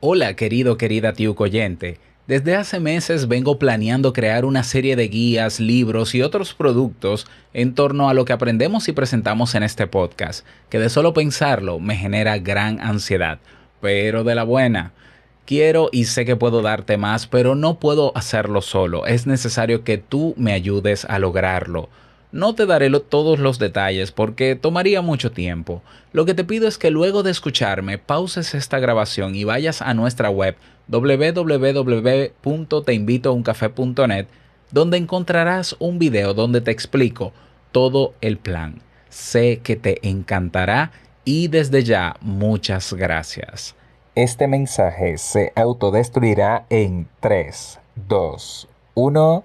Hola querido, querida tío oyente. Desde hace meses vengo planeando crear una serie de guías, libros y otros productos en torno a lo que aprendemos y presentamos en este podcast, que de solo pensarlo me genera gran ansiedad, pero de la buena. Quiero y sé que puedo darte más, pero no puedo hacerlo solo. Es necesario que tú me ayudes a lograrlo. No te daré todos los detalles porque tomaría mucho tiempo. Lo que te pido es que luego de escucharme pauses esta grabación y vayas a nuestra web www.teinvitouncafé.net donde encontrarás un video donde te explico todo el plan. Sé que te encantará y desde ya muchas gracias. Este mensaje se autodestruirá en 3, 2, 1.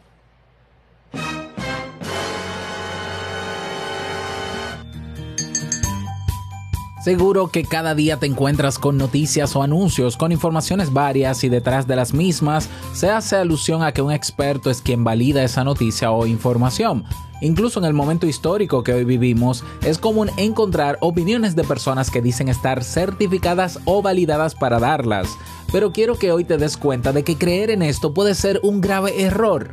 Seguro que cada día te encuentras con noticias o anuncios con informaciones varias y detrás de las mismas se hace alusión a que un experto es quien valida esa noticia o información. Incluso en el momento histórico que hoy vivimos, es común encontrar opiniones de personas que dicen estar certificadas o validadas para darlas. Pero quiero que hoy te des cuenta de que creer en esto puede ser un grave error.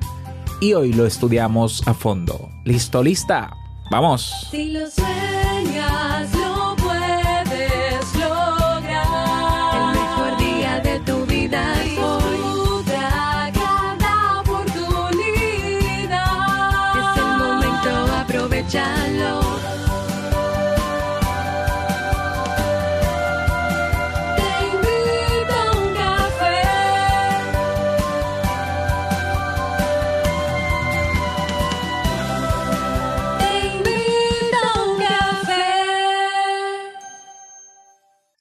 Y hoy lo estudiamos a fondo. ¿Listo, lista? ¡Vamos! Si lo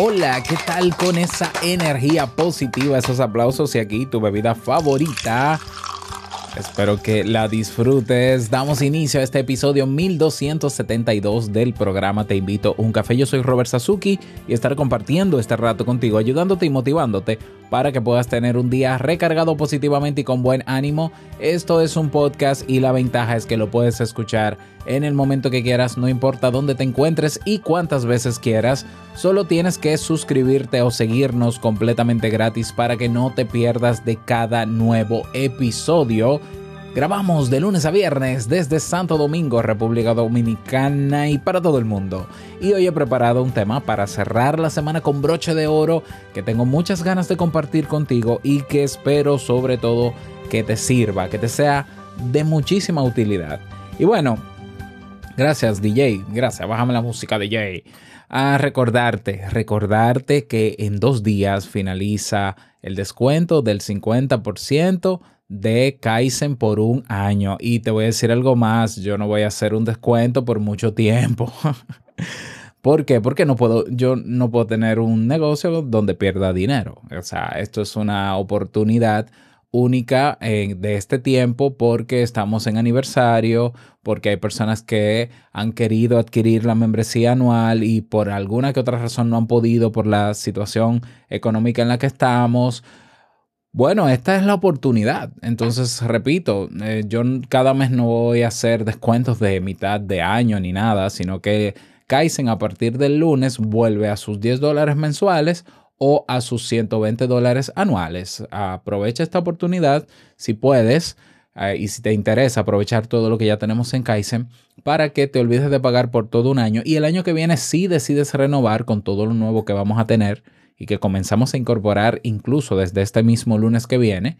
Hola, ¿qué tal con esa energía positiva, esos aplausos y aquí tu bebida favorita? Espero que la disfrutes. Damos inicio a este episodio 1272 del programa Te invito a un café. Yo soy Robert Sasuki y estaré compartiendo este rato contigo, ayudándote y motivándote para que puedas tener un día recargado positivamente y con buen ánimo. Esto es un podcast y la ventaja es que lo puedes escuchar en el momento que quieras, no importa dónde te encuentres y cuántas veces quieras. Solo tienes que suscribirte o seguirnos completamente gratis para que no te pierdas de cada nuevo episodio. Grabamos de lunes a viernes desde Santo Domingo, República Dominicana y para todo el mundo. Y hoy he preparado un tema para cerrar la semana con broche de oro que tengo muchas ganas de compartir contigo y que espero sobre todo que te sirva, que te sea de muchísima utilidad. Y bueno, gracias DJ, gracias, bájame la música DJ. A recordarte, recordarte que en dos días finaliza el descuento del 50% de Kaizen por un año. Y te voy a decir algo más, yo no voy a hacer un descuento por mucho tiempo. ¿Por qué? Porque no puedo, yo no puedo tener un negocio donde pierda dinero. O sea, esto es una oportunidad única eh, de este tiempo porque estamos en aniversario, porque hay personas que han querido adquirir la membresía anual y por alguna que otra razón no han podido por la situación económica en la que estamos. Bueno, esta es la oportunidad. Entonces, repito, eh, yo cada mes no voy a hacer descuentos de mitad de año ni nada, sino que Kaizen a partir del lunes vuelve a sus 10 dólares mensuales o a sus 120 dólares anuales. Aprovecha esta oportunidad si puedes eh, y si te interesa aprovechar todo lo que ya tenemos en Kaizen para que te olvides de pagar por todo un año y el año que viene sí decides renovar con todo lo nuevo que vamos a tener y que comenzamos a incorporar incluso desde este mismo lunes que viene,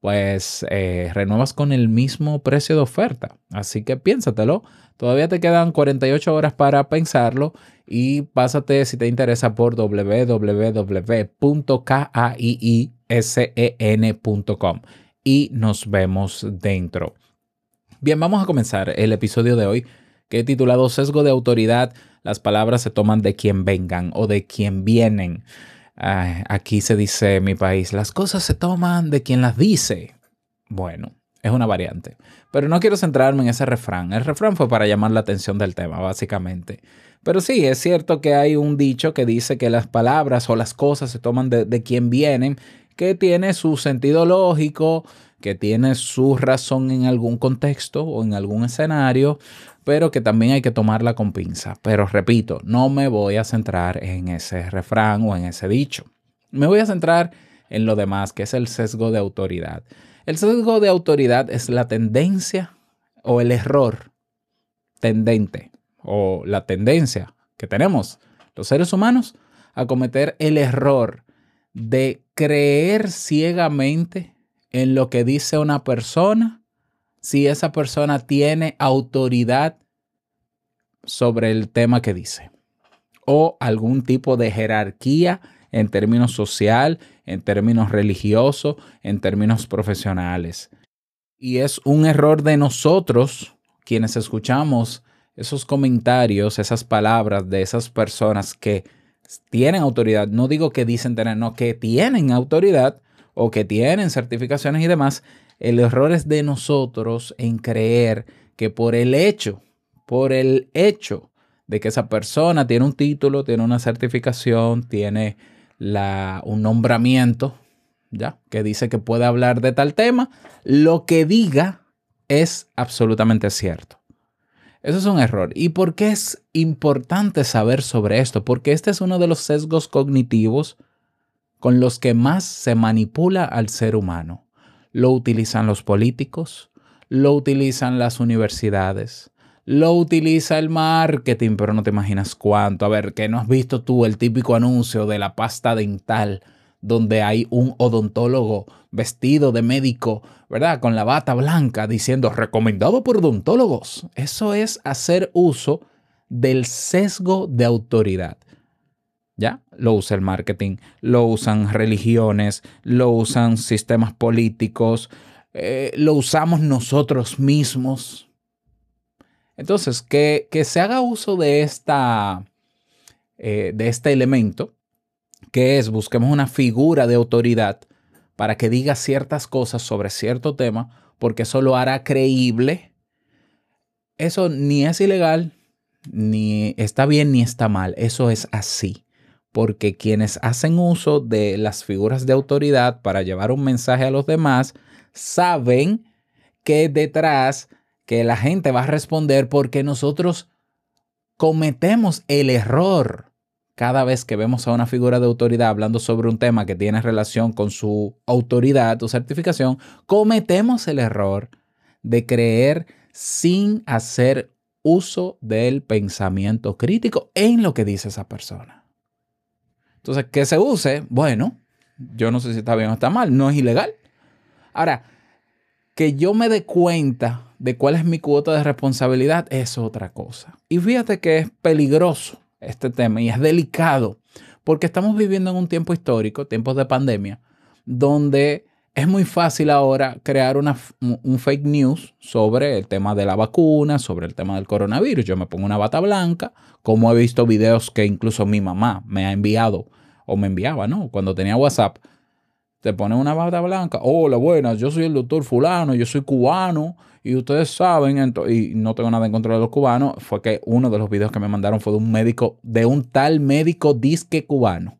pues eh, renuevas con el mismo precio de oferta. Así que piénsatelo. Todavía te quedan 48 horas para pensarlo y pásate si te interesa por www.kaisen.com y nos vemos dentro. Bien, vamos a comenzar el episodio de hoy que titulado Sesgo de autoridad, las palabras se toman de quien vengan o de quien vienen. Aquí se dice mi país, las cosas se toman de quien las dice. Bueno, es una variante. Pero no quiero centrarme en ese refrán. El refrán fue para llamar la atención del tema, básicamente. Pero sí, es cierto que hay un dicho que dice que las palabras o las cosas se toman de, de quien vienen, que tiene su sentido lógico, que tiene su razón en algún contexto o en algún escenario, pero que también hay que tomarla con pinza. Pero repito, no me voy a centrar en ese refrán o en ese dicho. Me voy a centrar en lo demás, que es el sesgo de autoridad. El sesgo de autoridad es la tendencia o el error tendente o la tendencia que tenemos los seres humanos a cometer el error de creer ciegamente en lo que dice una persona si esa persona tiene autoridad sobre el tema que dice o algún tipo de jerarquía en términos social, en términos religiosos, en términos profesionales. Y es un error de nosotros, quienes escuchamos esos comentarios, esas palabras de esas personas que tienen autoridad, no digo que dicen tener, no, que tienen autoridad o que tienen certificaciones y demás, el error es de nosotros en creer que por el hecho, por el hecho de que esa persona tiene un título, tiene una certificación, tiene la, un nombramiento, ¿ya? Que dice que puede hablar de tal tema, lo que diga es absolutamente cierto. Eso es un error. ¿Y por qué es importante saber sobre esto? Porque este es uno de los sesgos cognitivos con los que más se manipula al ser humano. Lo utilizan los políticos, lo utilizan las universidades, lo utiliza el marketing, pero no te imaginas cuánto. A ver, que no has visto tú el típico anuncio de la pasta dental donde hay un odontólogo vestido de médico, ¿verdad? Con la bata blanca diciendo recomendado por odontólogos. Eso es hacer uso del sesgo de autoridad. ¿Ya? Lo usa el marketing, lo usan religiones, lo usan sistemas políticos, eh, lo usamos nosotros mismos. Entonces, que, que se haga uso de, esta, eh, de este elemento, que es busquemos una figura de autoridad para que diga ciertas cosas sobre cierto tema, porque eso lo hará creíble. Eso ni es ilegal, ni está bien, ni está mal. Eso es así. Porque quienes hacen uso de las figuras de autoridad para llevar un mensaje a los demás, saben que detrás que la gente va a responder porque nosotros cometemos el error cada vez que vemos a una figura de autoridad hablando sobre un tema que tiene relación con su autoridad o certificación, cometemos el error de creer sin hacer uso del pensamiento crítico en lo que dice esa persona. Entonces, que se use, bueno, yo no sé si está bien o está mal, no es ilegal. Ahora, que yo me dé cuenta de cuál es mi cuota de responsabilidad es otra cosa. Y fíjate que es peligroso este tema y es delicado porque estamos viviendo en un tiempo histórico, tiempos de pandemia, donde es muy fácil ahora crear una, un fake news sobre el tema de la vacuna, sobre el tema del coronavirus. Yo me pongo una bata blanca, como he visto videos que incluso mi mamá me ha enviado o me enviaba, ¿no? Cuando tenía WhatsApp, te pone una bata blanca. Hola, buenas, yo soy el doctor fulano, yo soy cubano y ustedes saben, y no tengo nada en contra de los cubanos, fue que uno de los videos que me mandaron fue de un médico, de un tal médico disque cubano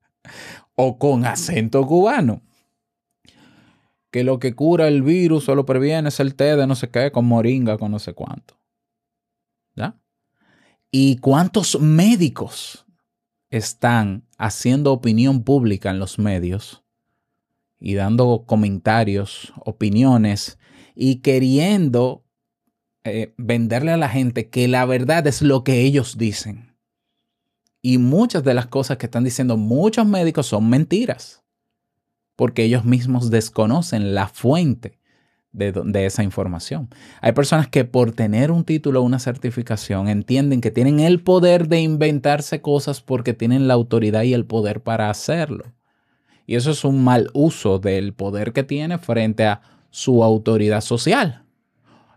o con acento cubano. Que lo que cura el virus o lo previene es el té de no sé qué, con moringa, con no sé cuánto. ¿Ya? ¿Y cuántos médicos están haciendo opinión pública en los medios y dando comentarios, opiniones y queriendo eh, venderle a la gente que la verdad es lo que ellos dicen. Y muchas de las cosas que están diciendo muchos médicos son mentiras, porque ellos mismos desconocen la fuente de, esa información. Hay personas que por tener un título o una certificación entienden que tienen el poder de inventarse cosas porque tienen la autoridad y el poder para hacerlo. Y eso es un mal uso del poder que tiene frente a su autoridad social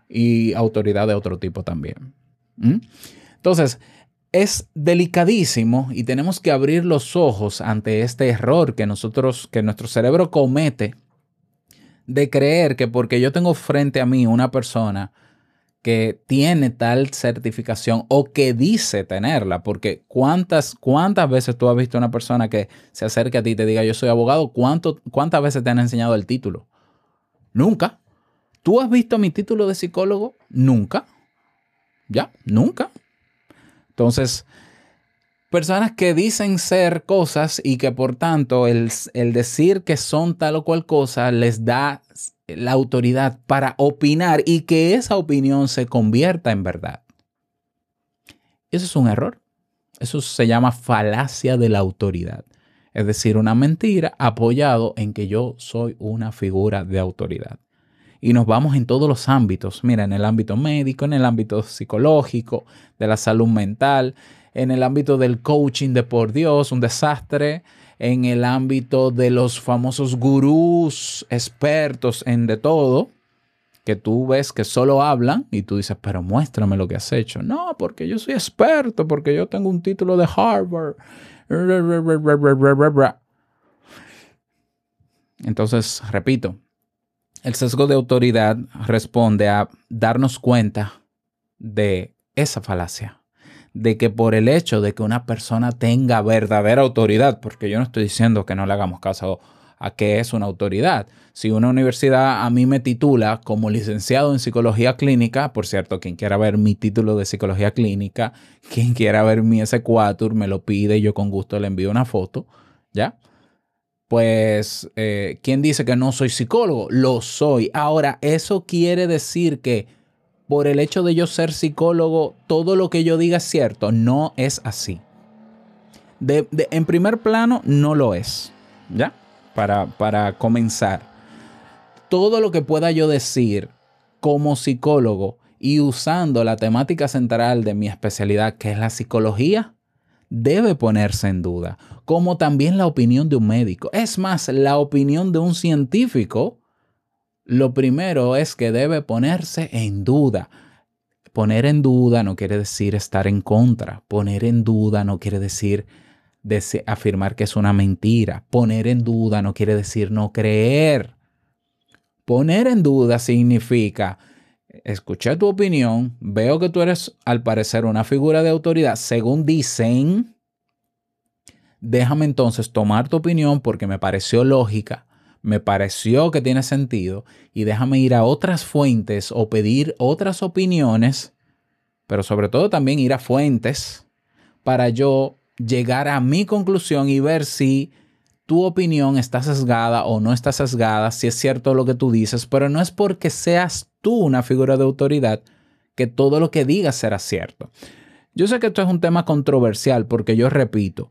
y autoridad de otro tipo también. ¿Mm? Entonces, es delicadísimo y tenemos que abrir los ojos ante este error que nosotros, que nuestro cerebro comete de creer que porque yo tengo frente a mí una persona que tiene tal certificación o que dice tenerla, porque cuántas, cuántas veces tú has visto una persona que se acerque a ti y te diga yo soy abogado, ¿Cuánto, cuántas veces te han enseñado el título? Nunca. ¿Tú has visto mi título de psicólogo? Nunca. Ya, nunca. Entonces, personas que dicen ser cosas y que por tanto el, el, decir que son tal o cual cosa les da la autoridad para opinar y que esa opinión se convierta en verdad. Eso es un error. Eso se llama falacia de la autoridad. Es decir, una mentira apoyado en que yo soy una figura de autoridad. Y nos vamos en todos los ámbitos. Mira, en el ámbito médico, en el ámbito psicológico, de la salud mental, en el ámbito del coaching de por Dios, un desastre, en el ámbito de los famosos gurús expertos en de todo, que tú ves que solo hablan y tú dices, pero muéstrame lo que has hecho. No, porque yo soy experto, porque yo tengo un título de Harvard. Entonces, repito, el sesgo de autoridad responde a darnos cuenta de esa falacia de que por el hecho de que una persona tenga verdadera autoridad, porque yo no estoy diciendo que no le hagamos caso a qué es una autoridad. Si una universidad a mí me titula como licenciado en psicología clínica, por cierto, quien quiera ver mi título de psicología clínica, quien quiera ver mi S4, me lo pide yo con gusto le envío una foto, ¿ya? Pues, eh, ¿quién dice que no soy psicólogo? Lo soy. Ahora, eso quiere decir que por el hecho de yo ser psicólogo, todo lo que yo diga es cierto. No es así. De, en primer plano, no lo es. ¿Ya? Para, para comenzar. Todo lo que pueda yo decir como psicólogo y usando la temática central de mi especialidad, que es la psicología, debe ponerse en duda, como también la opinión de un médico. Es más, la opinión de un científico lo primero es que debe ponerse en duda. Poner en duda no quiere decir estar en contra. Poner en duda no quiere decir afirmar que es una mentira. Poner en duda no quiere decir no creer. Poner en duda significa, escuché tu opinión, veo que tú eres al parecer una figura de autoridad, según dicen, déjame entonces tomar tu opinión porque me pareció lógica me pareció que tiene sentido y déjame ir a otras fuentes o pedir otras opiniones, pero sobre todo también ir a fuentes para yo llegar a mi conclusión y ver si tu opinión está sesgada o no está sesgada, si es cierto lo que tú dices, pero no es porque seas tú una figura de autoridad que todo lo que digas será cierto. Yo sé que esto es un tema controversial porque yo repito,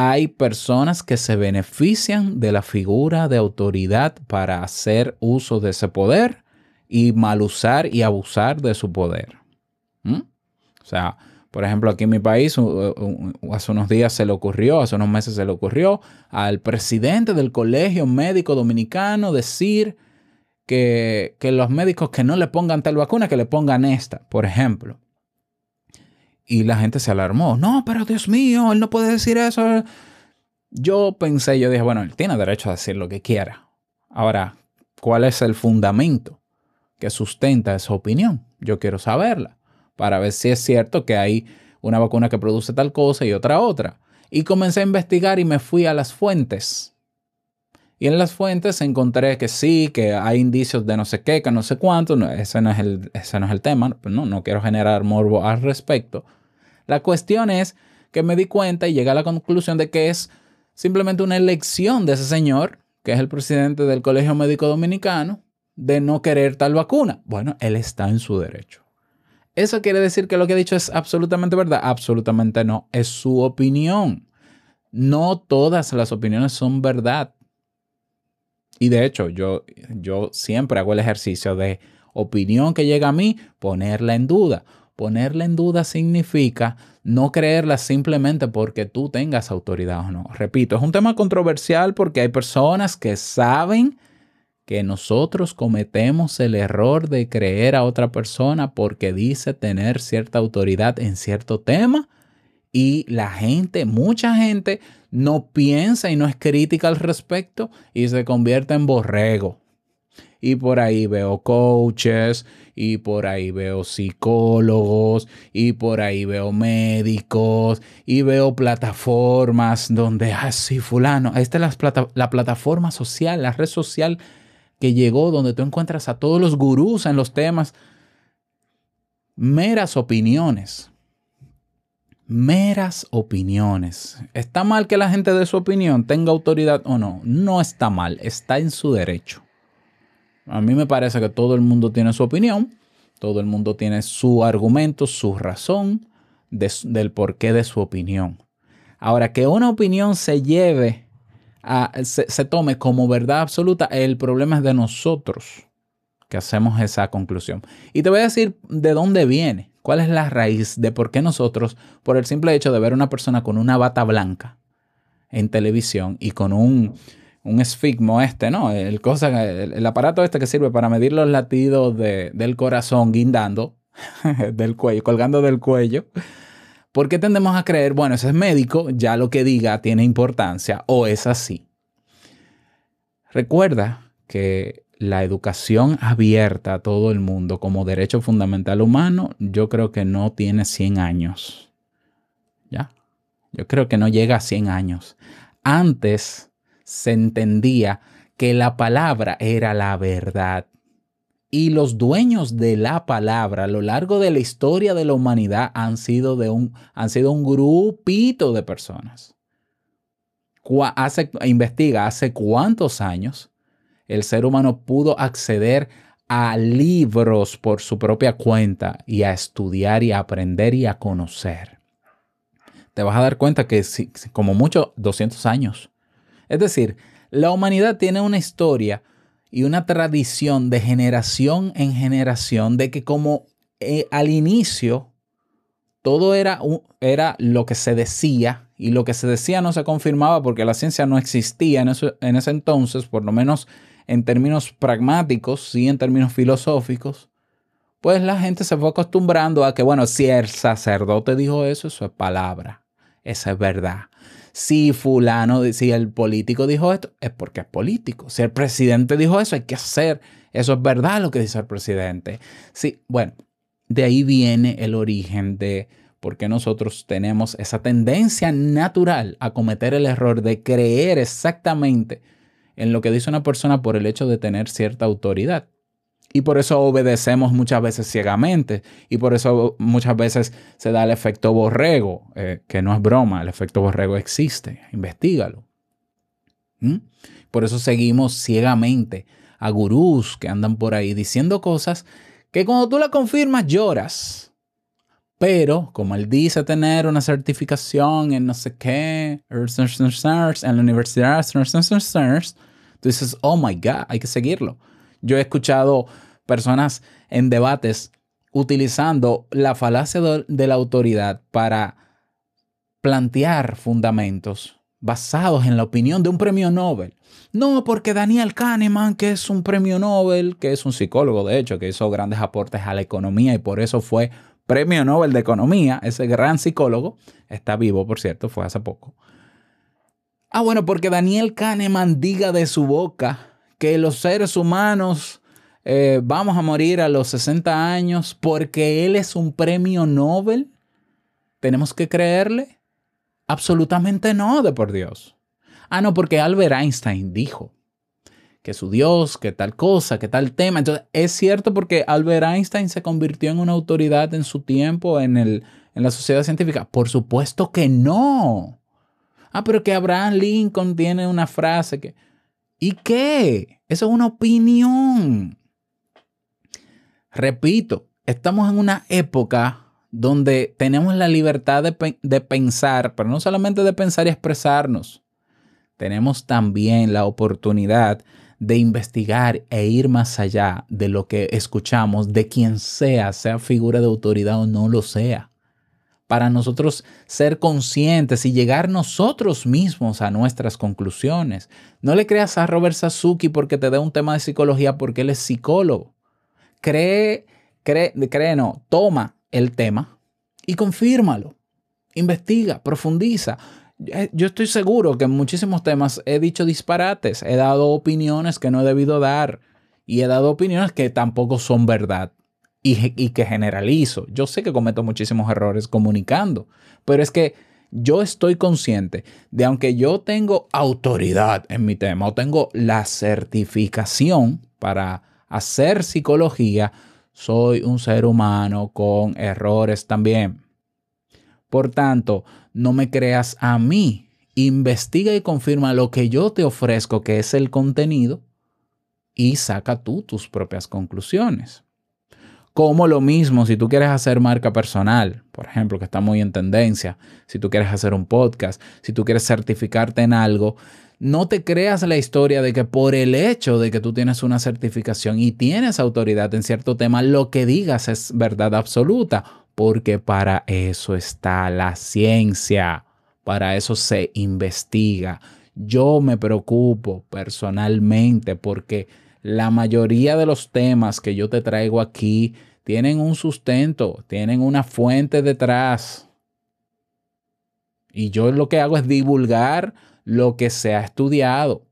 hay personas que se benefician de la figura de autoridad para hacer uso de ese poder y mal usar y abusar de su poder. O sea, por ejemplo, aquí en mi país, hace unos días se le ocurrió, hace unos meses se le ocurrió al presidente del Colegio Médico Dominicano decir que, que los médicos que no le pongan tal vacuna, que le pongan esta, por ejemplo. Y la gente se alarmó. No, pero Dios mío, él no puede decir eso. Yo pensé, yo dije, bueno, él tiene derecho a decir lo que quiera. Ahora, ¿cuál es el fundamento que sustenta esa opinión? Yo quiero saberla para ver si es cierto que hay una vacuna que produce tal cosa y otra otra. Y comencé a investigar y me fui a las fuentes. Y en las fuentes encontré que sí, que hay indicios de no sé qué, que no sé cuánto. ese, no es el, ese no es el tema. No, no quiero generar morbo al respecto. La cuestión es que me di cuenta y llegué a la conclusión de que es simplemente una elección de ese señor, que es el presidente del Colegio Médico Dominicano, de no querer tal vacuna. Bueno, él está en su derecho. ¿Eso quiere decir que lo que he dicho es absolutamente verdad? Absolutamente no. Es su opinión. No todas las opiniones son verdad. Y de hecho, yo, yo siempre hago el ejercicio de opinión que llega a mí, ponerla en duda. Ponerla en duda significa no creerla simplemente porque tú tengas autoridad o no. Repito, es un tema controversial porque hay personas que saben que nosotros cometemos el error de creer a otra persona porque dice tener cierta autoridad en cierto tema y la gente, mucha gente, no piensa y no es crítica al respecto y se convierte en borrego. Y por ahí veo coaches, y por ahí veo psicólogos, y por ahí veo médicos, y veo plataformas donde, ah, sí, fulano, esta es la, plata- la plataforma social, la red social que llegó donde tú encuentras a todos los gurús en los temas. Meras opiniones. Meras opiniones. ¿Está mal que la gente dé su opinión, tenga autoridad o no? No está mal, está en su derecho. A mí me parece que todo el mundo tiene su opinión, todo el mundo tiene su argumento, su razón de- del porqué de su opinión. Ahora, que una opinión se lleve, a, se, se tome como verdad absoluta, el problema es de nosotros que hacemos esa conclusión. Y te voy a decir de dónde viene, cuál es la raíz de por qué nosotros, por el simple hecho de ver una persona con una bata blanca en televisión y con un, un esfigmo este, ¿no? El, cosa, el, aparato este que sirve para medir los latidos de- del corazón guindando del cuello, colgando del cuello. ¿Por qué tendemos a creer, bueno, ese es médico, ya lo que diga tiene importancia o es así? Recuerda que la educación abierta a todo el mundo como derecho fundamental humano, yo creo que no tiene 100 años. ¿Ya? Yo creo que no llega a 100 años. Antes se entendía que la palabra era la verdad. Y los dueños de la palabra a lo largo de la historia de la humanidad han sido, de un, han sido un grupito de personas. Investiga hace cuántos años el ser humano pudo acceder a libros por su propia cuenta y a estudiar y a aprender y a conocer. Te vas a dar cuenta que si- como mucho 200 años. Es decir, la humanidad tiene una historia y una tradición de generación en generación de que como eh, al inicio todo era, era lo que se decía y lo que se decía no se confirmaba porque la ciencia no existía en, eso- en ese entonces, por lo menos en términos pragmáticos, sí en términos filosóficos, pues la gente se fue acostumbrando a que, bueno, si el sacerdote dijo eso, eso es palabra, esa es verdad. Si fulano, si el político dijo esto, es porque es político. Si el presidente dijo eso, hay que hacer. Eso es verdad lo que dice el presidente. Sí, bueno, de ahí viene el origen de por qué nosotros tenemos esa tendencia natural a cometer el error de creer exactamente en lo que dice una persona por el hecho de tener cierta autoridad. Y por eso obedecemos muchas veces ciegamente. Y por eso muchas veces se da el efecto borrego, eh, que no es broma, el efecto borrego existe. Investígalo. ¿Mm? Por eso seguimos ciegamente a gurús que andan por ahí diciendo cosas que cuando tú la confirmas lloras. Pero como él dice tener una certificación en no sé qué, en la universidad, tú dices, oh my God, hay que seguirlo. Yo he escuchado personas en debates utilizando la falacia de, la autoridad para plantear fundamentos basados en la opinión de un premio Nobel. No, porque Daniel Kahneman, que es un premio Nobel, que es un psicólogo, de hecho, que hizo grandes aportes a la economía y por eso fue premio Nobel de Economía, ese gran psicólogo, está vivo, por cierto, fue hace poco. Ah, bueno, porque Daniel Kahneman diga de su boca que los seres humanos eh, vamos a morir a los 60 años porque él es un premio Nobel, ¿tenemos que creerle? Absolutamente no, de por Dios. Ah, no, porque Albert Einstein dijo que su Dios, que tal cosa, que tal tema. Entonces, es cierto porque Albert Einstein se convirtió en una autoridad en su tiempo en, el, en la sociedad científica. Por supuesto que no. Ah, pero que Abraham Lincoln tiene una frase que... ¿Y qué? Eso es una opinión. Repito, estamos en una época donde tenemos la libertad de, de, pensar, pero no solamente de pensar y expresarnos. Tenemos también la oportunidad de investigar e ir más allá de lo que escuchamos de quien sea, sea figura de autoridad o no lo sea. Para nosotros ser conscientes y llegar nosotros mismos a nuestras conclusiones. No le creas a Robert Sasuki porque te dé un tema de psicología porque él es psicólogo. Cree, cree, cree no, toma el tema y confírmalo. Investiga, profundiza. Yo estoy seguro que en muchísimos temas he dicho disparates, he dado opiniones que no he debido dar y he dado opiniones que tampoco son verdad y, que generalizo. Yo sé que cometo muchísimos errores comunicando, pero es que yo estoy consciente de aunque yo tengo autoridad en mi tema o tengo la certificación para hacer psicología, soy un ser humano con errores también. Por tanto, no me creas a mí. Investiga y confirma lo que yo te ofrezco, que es el contenido, y saca tú tus propias conclusiones. Como lo mismo, si tú quieres hacer marca personal, por ejemplo, que está muy en tendencia, si tú quieres hacer un podcast, si tú quieres certificarte en algo, no te creas la historia de que por el hecho de que tú tienes una certificación y tienes autoridad en cierto tema, lo que digas es verdad absoluta, porque para eso está la ciencia, para eso se investiga. Yo me preocupo personalmente porque la mayoría de los temas que yo te traigo aquí tienen un sustento, tienen una fuente detrás. Y yo lo que hago es divulgar lo que se ha estudiado.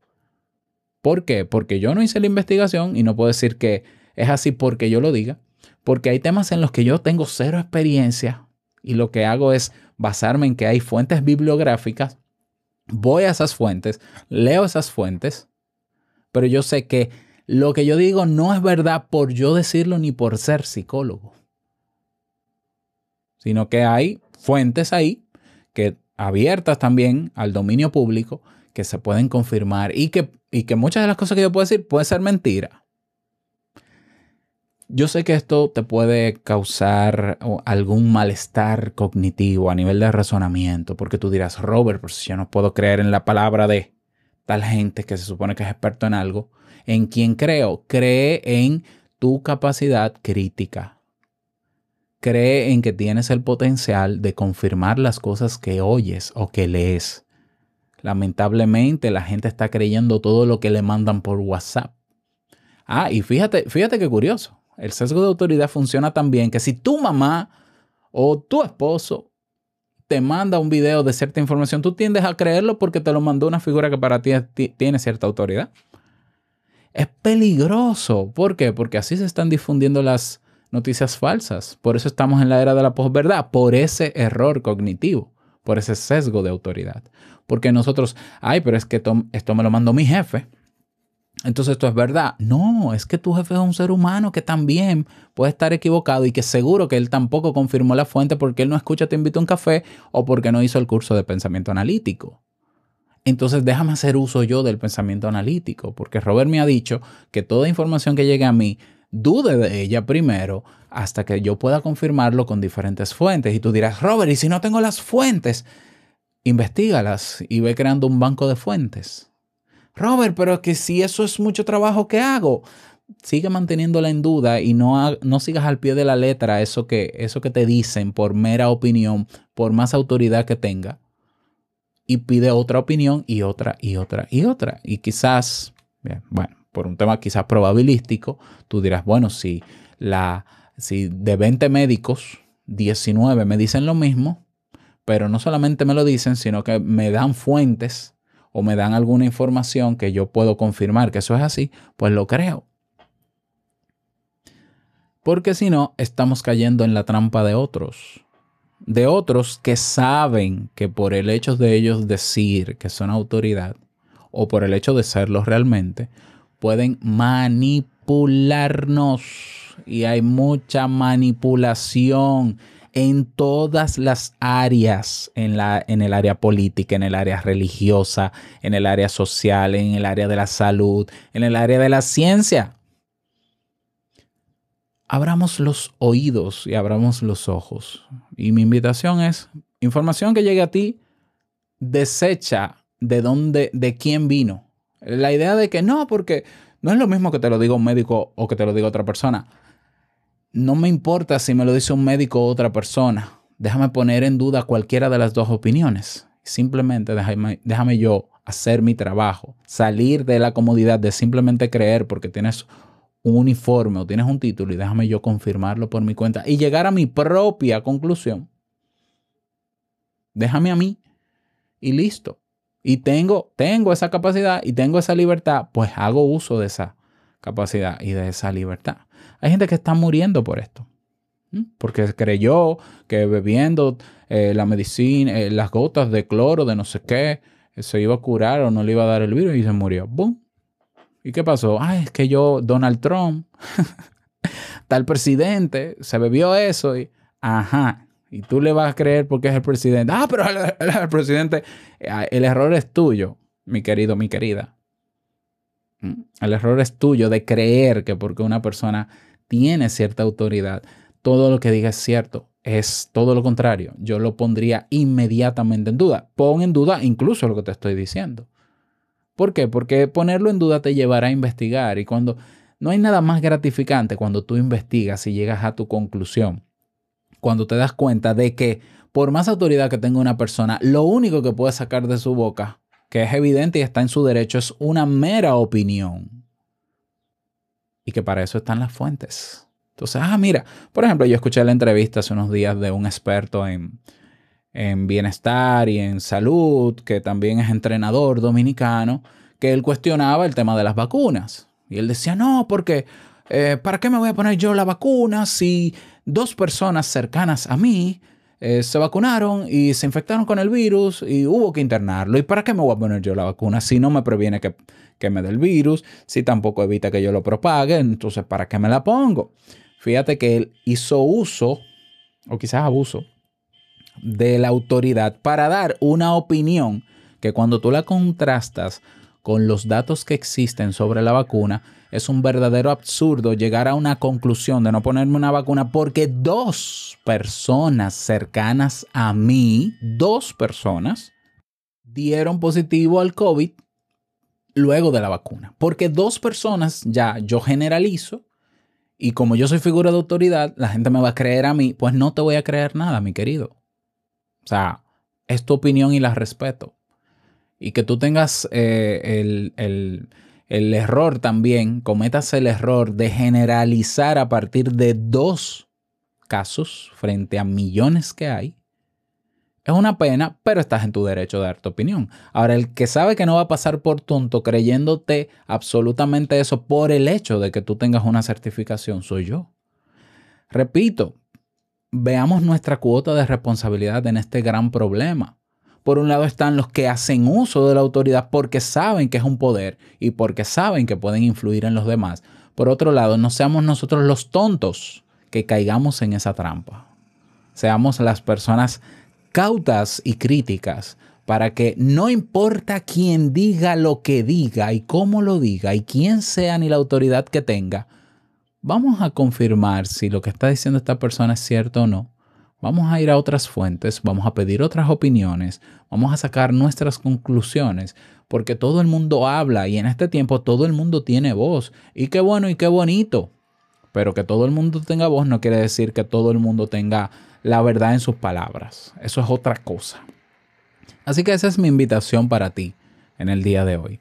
¿Por qué? Porque yo no hice la investigación y no puedo decir que es así porque yo lo diga, porque hay temas en los que yo tengo cero experiencia y lo que hago es basarme en que hay fuentes bibliográficas, voy a esas fuentes, leo esas fuentes, pero yo sé que lo que yo digo no es verdad por yo decirlo ni por ser psicólogo, sino que hay fuentes ahí que abiertas también al dominio público que se pueden confirmar y que, y que muchas de las cosas que yo puedo decir pueden ser mentira. Yo sé que esto te puede causar algún malestar cognitivo a nivel de razonamiento, porque tú dirás, Robert, pues yo no puedo creer en la palabra de tal gente que se supone que es experto en algo. ¿En quién creo? Cree en tu capacidad crítica cree en que tienes el potencial de confirmar las cosas que oyes o que lees. Lamentablemente la gente está creyendo todo lo que le mandan por WhatsApp. Ah, y fíjate, fíjate qué curioso. El sesgo de autoridad funciona también que si tu mamá o tu esposo te manda un video de cierta información, tú tiendes a creerlo porque te lo mandó una figura que para ti tiene cierta autoridad. Es peligroso. ¿Por qué? Porque así se están difundiendo las, noticias falsas. Por eso estamos en la era de la posverdad, por ese error cognitivo, por ese sesgo de autoridad. Porque nosotros, ay, pero es que esto, me lo mandó mi jefe. Entonces esto es verdad. No, es que tu jefe es un ser humano que también puede estar equivocado y que seguro que él tampoco confirmó la fuente porque él no escucha Te invito a un café o porque no hizo el curso de pensamiento analítico. Entonces déjame hacer uso yo del pensamiento analítico, porque Robert me ha dicho que toda información que llegue a mí dude de ella primero hasta que yo pueda confirmarlo con diferentes fuentes. Y tú dirás, Robert, ¿y si no tengo las fuentes? Investígalas y ve creando un banco de fuentes. Robert, pero que si eso es mucho trabajo que hago, sigue manteniéndola en duda y no, no sigas al pie de la letra eso que, eso que te dicen por mera opinión, por más autoridad que tenga. Y pide otra opinión y otra y otra y otra. Y quizás, bien, bueno, por un tema quizás probabilístico, tú dirás, bueno, si, la, si de 20 médicos, 19 me dicen lo mismo, pero no solamente me lo dicen, sino que me dan fuentes o me dan alguna información que yo puedo confirmar que eso es así, pues lo creo. Porque si no, estamos cayendo en la trampa de otros. De otros que saben que por el hecho de ellos decir que son autoridad, o por el hecho de serlo realmente, pueden manipularnos y hay mucha manipulación en todas las áreas, en, la, en el área política, en el área religiosa, en el área social, en el área de la salud, en el área de la ciencia. Abramos los oídos y abramos los ojos. Y mi invitación es, información que llegue a ti, desecha de dónde, de quién vino la idea de que no, porque no es lo mismo que te lo diga un médico o que te lo diga otra persona. No me importa si me lo dice un médico o otra persona. Déjame poner en duda cualquiera de las dos opiniones. Simplemente déjame, déjame yo hacer mi trabajo, salir de la comodidad de simplemente creer porque tienes un uniforme o tienes un título y déjame yo confirmarlo por mi cuenta y llegar a mi propia conclusión. Déjame a mí y listo y tengo, tengo esa capacidad y tengo esa libertad, pues hago uso de esa capacidad y de esa libertad. Hay gente que está muriendo por esto. Porque creyó que bebiendo eh, la medicina, eh, las gotas de cloro, de no sé qué, eh, se iba a curar o no le iba a dar el virus y se murió. ¡Bum! ¿Y qué pasó? Ah, es que yo, Donald Trump, tal presidente, se bebió eso y, ajá, y tú le vas a creer porque es el presidente. Ah, pero el, el- presidente, eh, el error es tuyo, mi querido, mi querida. Mm, El error es tuyo de creer que porque una persona tiene cierta autoridad, todo lo que diga es cierto. Es todo lo contrario. Yo lo pondría inmediatamente en duda. Pon en duda incluso lo que te estoy diciendo. ¿Por qué? Porque ponerlo en duda te llevará a investigar y cuando no hay nada más gratificante cuando tú investigas y llegas a tu conclusión, cuando te das cuenta de que por más autoridad que tenga una persona, lo único que puede sacar de su boca, que es evidente y está en su derecho, es una mera opinión. Y que para eso están las fuentes. Entonces, ah, mira, por ejemplo, yo escuché la entrevista hace unos días de un experto en, en bienestar y en salud, que también es entrenador dominicano, que él cuestionaba el tema de las vacunas. Y él decía, no, porque eh, ¿para qué me voy a poner yo la vacuna si dos personas cercanas a mí eh, se vacunaron y se infectaron con el virus y hubo que internarlo? ¿Y para qué me voy a poner yo la vacuna si no me previene que, que me dé el virus, si tampoco evita que yo lo propague? Entonces, ¿para qué me la pongo? Fíjate que él hizo uso, o quizás abuso, de la autoridad para dar una opinión que cuando tú la contrastas con los datos que existen sobre la vacuna, es un verdadero absurdo llegar a una conclusión de no ponerme una vacuna porque dos personas cercanas a mí, dos personas, dieron positivo al COVID luego de la vacuna. Porque dos personas, ya yo generalizo, y como yo soy figura de autoridad, la gente me va a creer a mí, pues no te voy a creer nada, mi querido. O sea, es tu opinión y la respeto. Y que tú tengas eh, el, el- el error también, cometas el error de generalizar a partir de dos casos frente a millones que hay, es una pena, pero estás en tu derecho de dar tu opinión. Ahora, el que sabe que no va a pasar por tonto creyéndote absolutamente eso por el hecho de que tú tengas una certificación, soy yo. Repito, veamos nuestra cuota de responsabilidad en este gran problema. Por un lado están los que hacen uso de la autoridad porque saben que es un poder y porque saben que pueden influir en los demás. Por otro lado, no seamos nosotros los tontos que caigamos en esa trampa. Seamos las personas cautas y críticas para que no importa quién diga lo que diga y cómo lo diga y quién sea ni la autoridad que tenga, vamos a confirmar si lo que está diciendo esta persona es cierto o no. Vamos a ir a otras fuentes, vamos a pedir otras opiniones, vamos a sacar nuestras conclusiones, porque todo el mundo habla y en este tiempo todo el mundo tiene voz. Y qué bueno y qué bonito. Pero que todo el mundo tenga voz no quiere decir que todo el mundo tenga la verdad en sus palabras. Eso es otra cosa. Así que esa es mi invitación para ti en el día de hoy.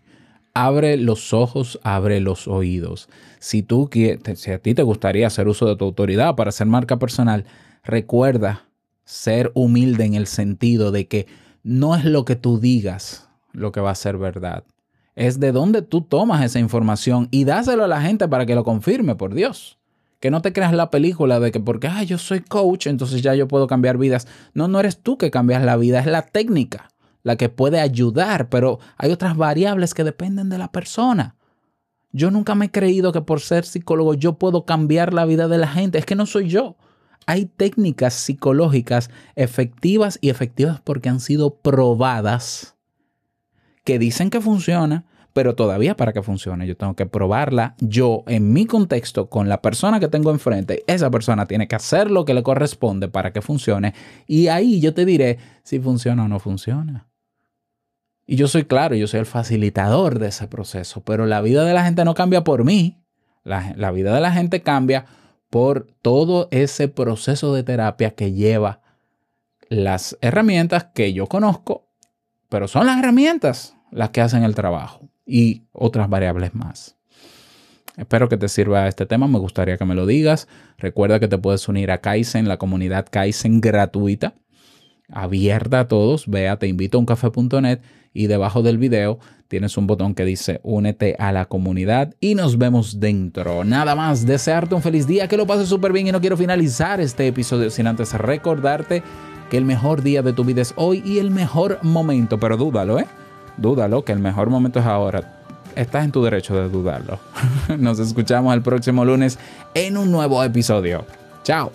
Abre los ojos, abre los oídos. Si tú quieres, si a ti te gustaría hacer uso de tu autoridad para hacer marca personal, recuerda ser humilde en el sentido de que no es lo que tú digas lo que va a ser verdad. Es de dónde tú tomas esa información y dáselo a la gente para que lo confirme, por Dios. Que no te creas la película de que porque yo soy coach, entonces ya yo puedo cambiar vidas. No, no eres tú que cambias la vida, es la técnica la que puede ayudar, pero hay otras variables que dependen de la persona. Yo nunca me he creído que por ser psicólogo yo puedo cambiar la vida de la gente. Es que no soy yo. Hay técnicas psicológicas efectivas y efectivas porque han sido probadas que dicen que funciona, pero todavía para que funcione yo tengo que probarla yo en mi contexto con la persona que tengo enfrente. Esa persona tiene que hacer lo que le corresponde para que funcione y ahí yo te diré si funciona o no funciona. Y yo soy claro, yo soy el facilitador de ese proceso, pero la vida de la gente no cambia por mí. La, la vida de la gente cambia por todo ese proceso de terapia que lleva las herramientas que yo conozco, pero son las herramientas las que hacen el trabajo y otras variables más. Espero que te sirva este tema, me gustaría que me lo digas. Recuerda que te puedes unir a Kaizen, la comunidad Kaizen gratuita, abierta a todos. Ve a teinvitouncafe.net y debajo del video tienes un botón que dice únete a la comunidad y nos vemos dentro. Nada más, desearte un feliz día, que lo pases súper bien y no quiero finalizar este episodio sin antes recordarte que el mejor día de tu vida es hoy y el mejor momento, pero dúdalo, ¿eh? Dúdalo, que el mejor momento es ahora. Estás en tu derecho de dudarlo. Nos escuchamos el próximo lunes en un nuevo episodio. Chao.